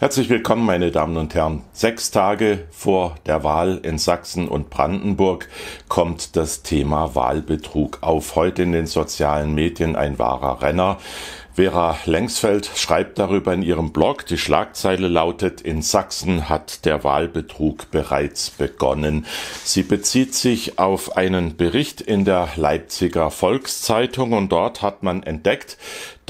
Herzlich willkommen, meine Damen und Herren. Sechs Tage vor der Wahl in Sachsen und Brandenburg kommt das Thema Wahlbetrug auf. Heute in den sozialen Medien ein wahrer Renner. Vera Lengsfeld schreibt darüber in ihrem Blog. Die Schlagzeile lautet, in Sachsen hat der Wahlbetrug bereits begonnen. Sie bezieht sich auf einen Bericht in der Leipziger Volkszeitung und dort hat man entdeckt,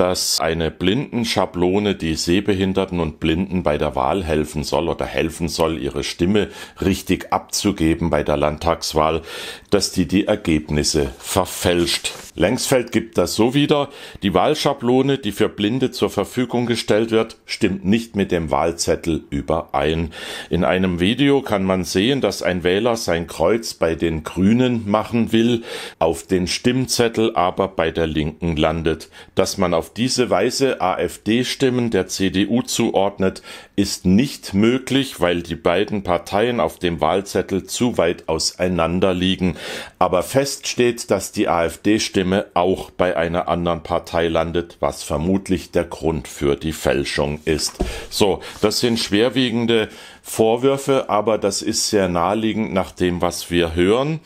dass eine Blindenschablone, die Sehbehinderten und Blinden bei der Wahl helfen soll oder helfen soll, ihre Stimme richtig abzugeben bei der Landtagswahl, dass die die Ergebnisse verfälscht. Längsfeld gibt das so wieder, die Wahlschablone, die für Blinde zur Verfügung gestellt wird, stimmt nicht mit dem Wahlzettel überein. In einem Video kann man sehen, dass ein Wähler sein Kreuz bei den Grünen machen will, auf den Stimmzettel aber bei der Linken landet. Dass man auf diese Weise AfD-Stimmen der CDU zuordnet, ist nicht möglich, weil die beiden Parteien auf dem Wahlzettel zu weit auseinander liegen. Aber fest steht, dass die AfD-Stimme auch bei einer anderen Partei landet, was vermutlich der Grund für die Fälschung ist. So, das sind schwerwiegende Vorwürfe, aber das ist sehr naheliegend nach dem, was wir hören.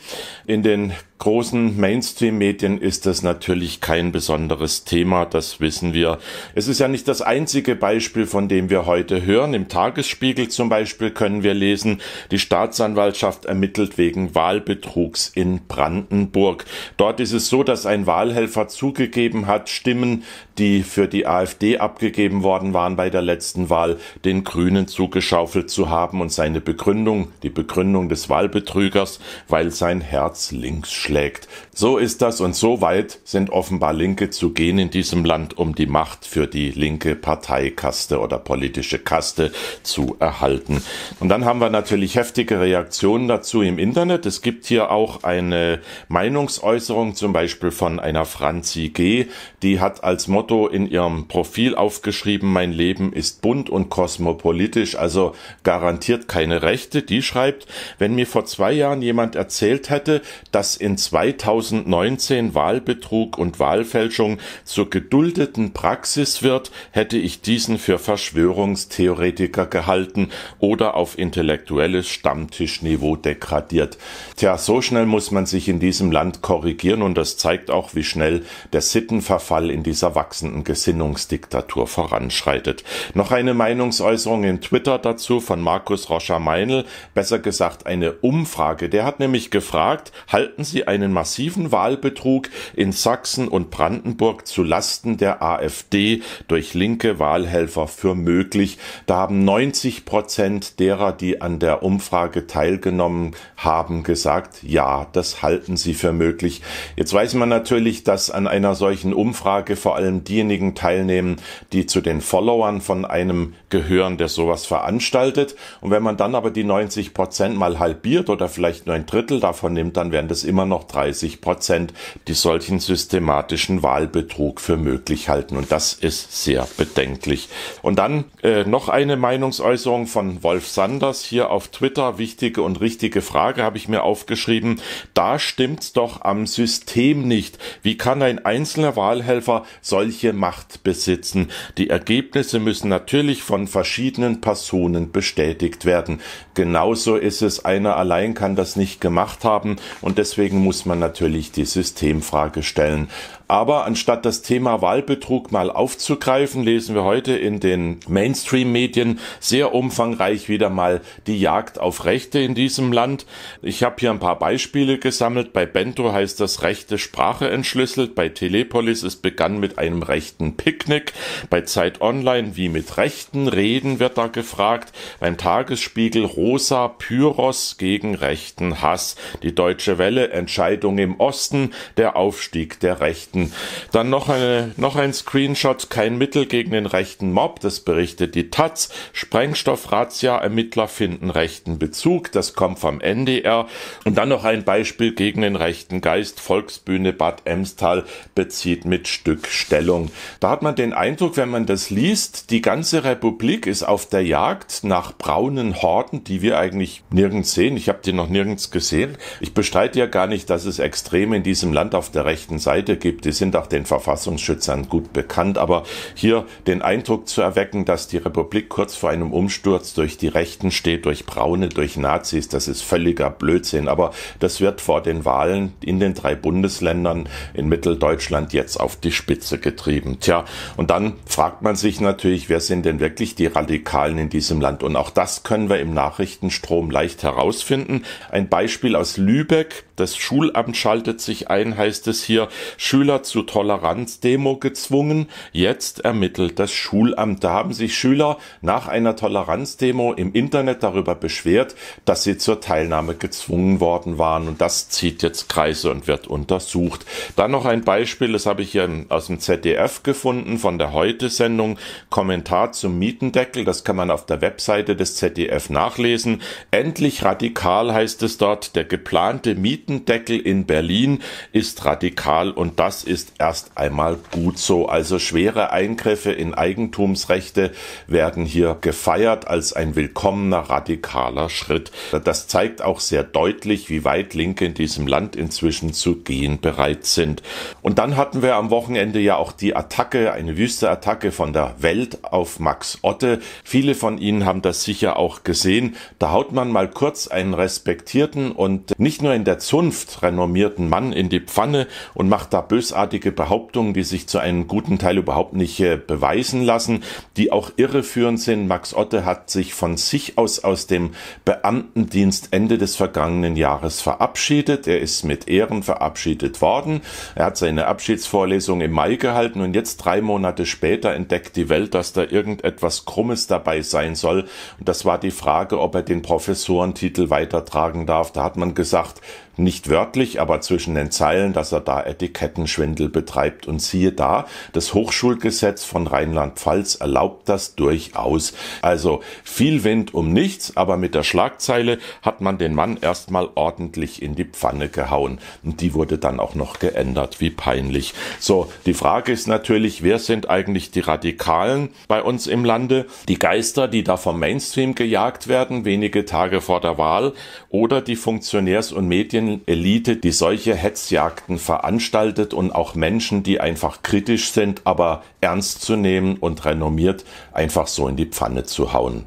In den großen Mainstream-Medien ist das natürlich kein besonderes Thema, das wissen wir. Es ist ja nicht das einzige Beispiel, von dem wir heute hören. Im Tagesspiegel zum Beispiel können wir lesen, die Staatsanwaltschaft ermittelt wegen Wahlbetrugs in Brandenburg. Dort ist es so, dass ein Wahlhelfer zugegeben hat, Stimmen, die für die AfD abgegeben worden waren bei der letzten Wahl, den Grünen zugeschaufelt zu haben und seine Begründung, die Begründung des Wahlbetrügers, weil sein Herz links schlägt. So ist das und so weit sind offenbar Linke zu gehen in diesem Land, um die Macht für die linke Parteikaste oder politische Kaste zu erhalten. Und dann haben wir natürlich heftige Reaktionen dazu im Internet. Es gibt hier auch eine Meinungsäußerung, zum Beispiel von einer Franzi G., die hat als Motto in ihrem Profil aufgeschrieben, mein Leben ist bunt und kosmopolitisch, also garantiert keine Rechte. Die schreibt, wenn mir vor zwei Jahren jemand erzählt hätte, dass in 2019 Wahlbetrug und Wahlfälschung zur geduldeten Praxis wird, hätte ich diesen für Verschwörungstheoretiker gehalten oder auf intellektuelles Stammtischniveau degradiert. Tja, so schnell muss man sich in diesem Land korrigieren und das zeigt auch, wie schnell der Sittenverfall in dieser wachsenden Gesinnungsdiktatur voranschreitet. Noch eine Meinungsäußerung in Twitter dazu von Markus Roscher-Meinl, besser gesagt eine Umfrage. Der hat nämlich gefragt, halten Sie einen massiven Wahlbetrug in Sachsen und Brandenburg zu Lasten der AfD durch linke Wahlhelfer für möglich. Da haben 90 Prozent derer, die an der Umfrage teilgenommen haben, gesagt, ja, das halten sie für möglich. Jetzt weiß man natürlich, dass an einer solchen Umfrage vor allem diejenigen teilnehmen, die zu den Followern von einem gehören, der sowas veranstaltet. Und wenn man dann aber die 90 Prozent mal halbiert oder vielleicht nur ein Drittel davon nimmt, dann wären das immer noch 30 Prozent, die solchen systematischen Wahlbetrug für möglich halten. Und das ist sehr bedenklich. Und dann äh, noch eine Meinungsäußerung von Wolf Sanders hier auf Twitter. Wichtige und richtige Frage habe ich mir aufgeschrieben. Da stimmt's doch am System nicht. Wie kann ein einzelner Wahlhelfer solche Macht besitzen? Die Ergebnisse müssen natürlich von verschiedenen Personen bestätigt werden. Genauso ist es, einer allein kann das nicht gemacht haben und deswegen muss man natürlich die Systemfrage stellen. Aber anstatt das Thema Wahlbetrug mal aufzugreifen, lesen wir heute in den Mainstream-Medien sehr umfangreich wieder mal die Jagd auf Rechte in diesem Land. Ich habe hier ein paar Beispiele gesammelt. Bei Bento heißt das rechte Sprache entschlüsselt. Bei Telepolis es begann mit einem rechten Picknick. Bei Zeit Online wie mit rechten Reden wird da gefragt. Beim Tagesspiegel Rosa Pyros gegen rechten Hass. Die Deutsche Welle Entscheidung im Osten. Der Aufstieg der Rechten Rechten. Dann noch, eine, noch ein Screenshot, kein Mittel gegen den rechten Mob, das berichtet die Taz. Sprengstoffrazzia, Ermittler finden rechten Bezug, das kommt vom NDR. Und dann noch ein Beispiel gegen den rechten Geist, Volksbühne Bad Emstal bezieht mit Stück Stellung. Da hat man den Eindruck, wenn man das liest, die ganze Republik ist auf der Jagd nach braunen Horden, die wir eigentlich nirgends sehen. Ich habe die noch nirgends gesehen. Ich bestreite ja gar nicht, dass es Extreme in diesem Land auf der rechten Seite gibt Die sind auch den Verfassungsschützern gut bekannt. Aber hier den Eindruck zu erwecken, dass die Republik kurz vor einem Umsturz durch die Rechten steht, durch Braune, durch Nazis, das ist völliger Blödsinn. Aber das wird vor den Wahlen in den drei Bundesländern in Mitteldeutschland jetzt auf die Spitze getrieben. Tja, und dann fragt man sich natürlich, wer sind denn wirklich die Radikalen in diesem Land? Und auch das können wir im Nachrichtenstrom leicht herausfinden. Ein Beispiel aus Lübeck. Das Schulamt schaltet sich ein, heißt es hier. Schüler zu Toleranzdemo gezwungen. Jetzt ermittelt das Schulamt. Da haben sich Schüler nach einer Toleranzdemo im Internet darüber beschwert, dass sie zur Teilnahme gezwungen worden waren. Und das zieht jetzt Kreise und wird untersucht. Dann noch ein Beispiel, das habe ich hier aus dem ZDF gefunden, von der Heute-Sendung. Kommentar zum Mietendeckel. Das kann man auf der Webseite des ZDF nachlesen. Endlich radikal heißt es dort. Der geplante Mietendeckel in Berlin ist radikal und das ist erst einmal gut so. Also schwere Eingriffe in Eigentumsrechte werden hier gefeiert als ein willkommener radikaler Schritt. Das zeigt auch sehr deutlich, wie weit Linke in diesem Land inzwischen zu gehen bereit sind. Und dann hatten wir am Wochenende ja auch die Attacke, eine wüste Attacke von der Welt auf Max Otte. Viele von Ihnen haben das sicher auch gesehen. Da haut man mal kurz einen respektierten und nicht nur in der Zunft renommierten Mann in die Pfanne und macht da bösartige Behauptungen, die sich zu einem guten Teil überhaupt nicht äh, beweisen lassen, die auch irreführend sind. Max Otte hat sich von sich aus aus dem Beamtendienst Ende des vergangenen Jahres verabschiedet. Er ist mit Ehren verabschiedet worden. Er hat seine Abschiedsvorlesung im Mai gehalten und jetzt drei Monate später entdeckt die Welt, dass da irgendetwas Krummes dabei sein soll. Und das war die Frage, ob er den Professorentitel weitertragen darf. Da hat man gesagt, nicht wörtlich, aber zwischen den Zeilen, dass er da Etikettenschwindel betreibt. Und siehe da, das Hochschulgesetz von Rheinland-Pfalz erlaubt das durchaus. Also viel Wind um nichts, aber mit der Schlagzeile hat man den Mann erstmal ordentlich in die Pfanne gehauen. Und die wurde dann auch noch geändert. Wie peinlich. So, die Frage ist natürlich, wer sind eigentlich die Radikalen bei uns im Lande? Die Geister, die da vom Mainstream gejagt werden, wenige Tage vor der Wahl, oder die Funktionärs- und Medien Elite, die solche Hetzjagden veranstaltet und auch Menschen, die einfach kritisch sind, aber ernst zu nehmen und renommiert, einfach so in die Pfanne zu hauen.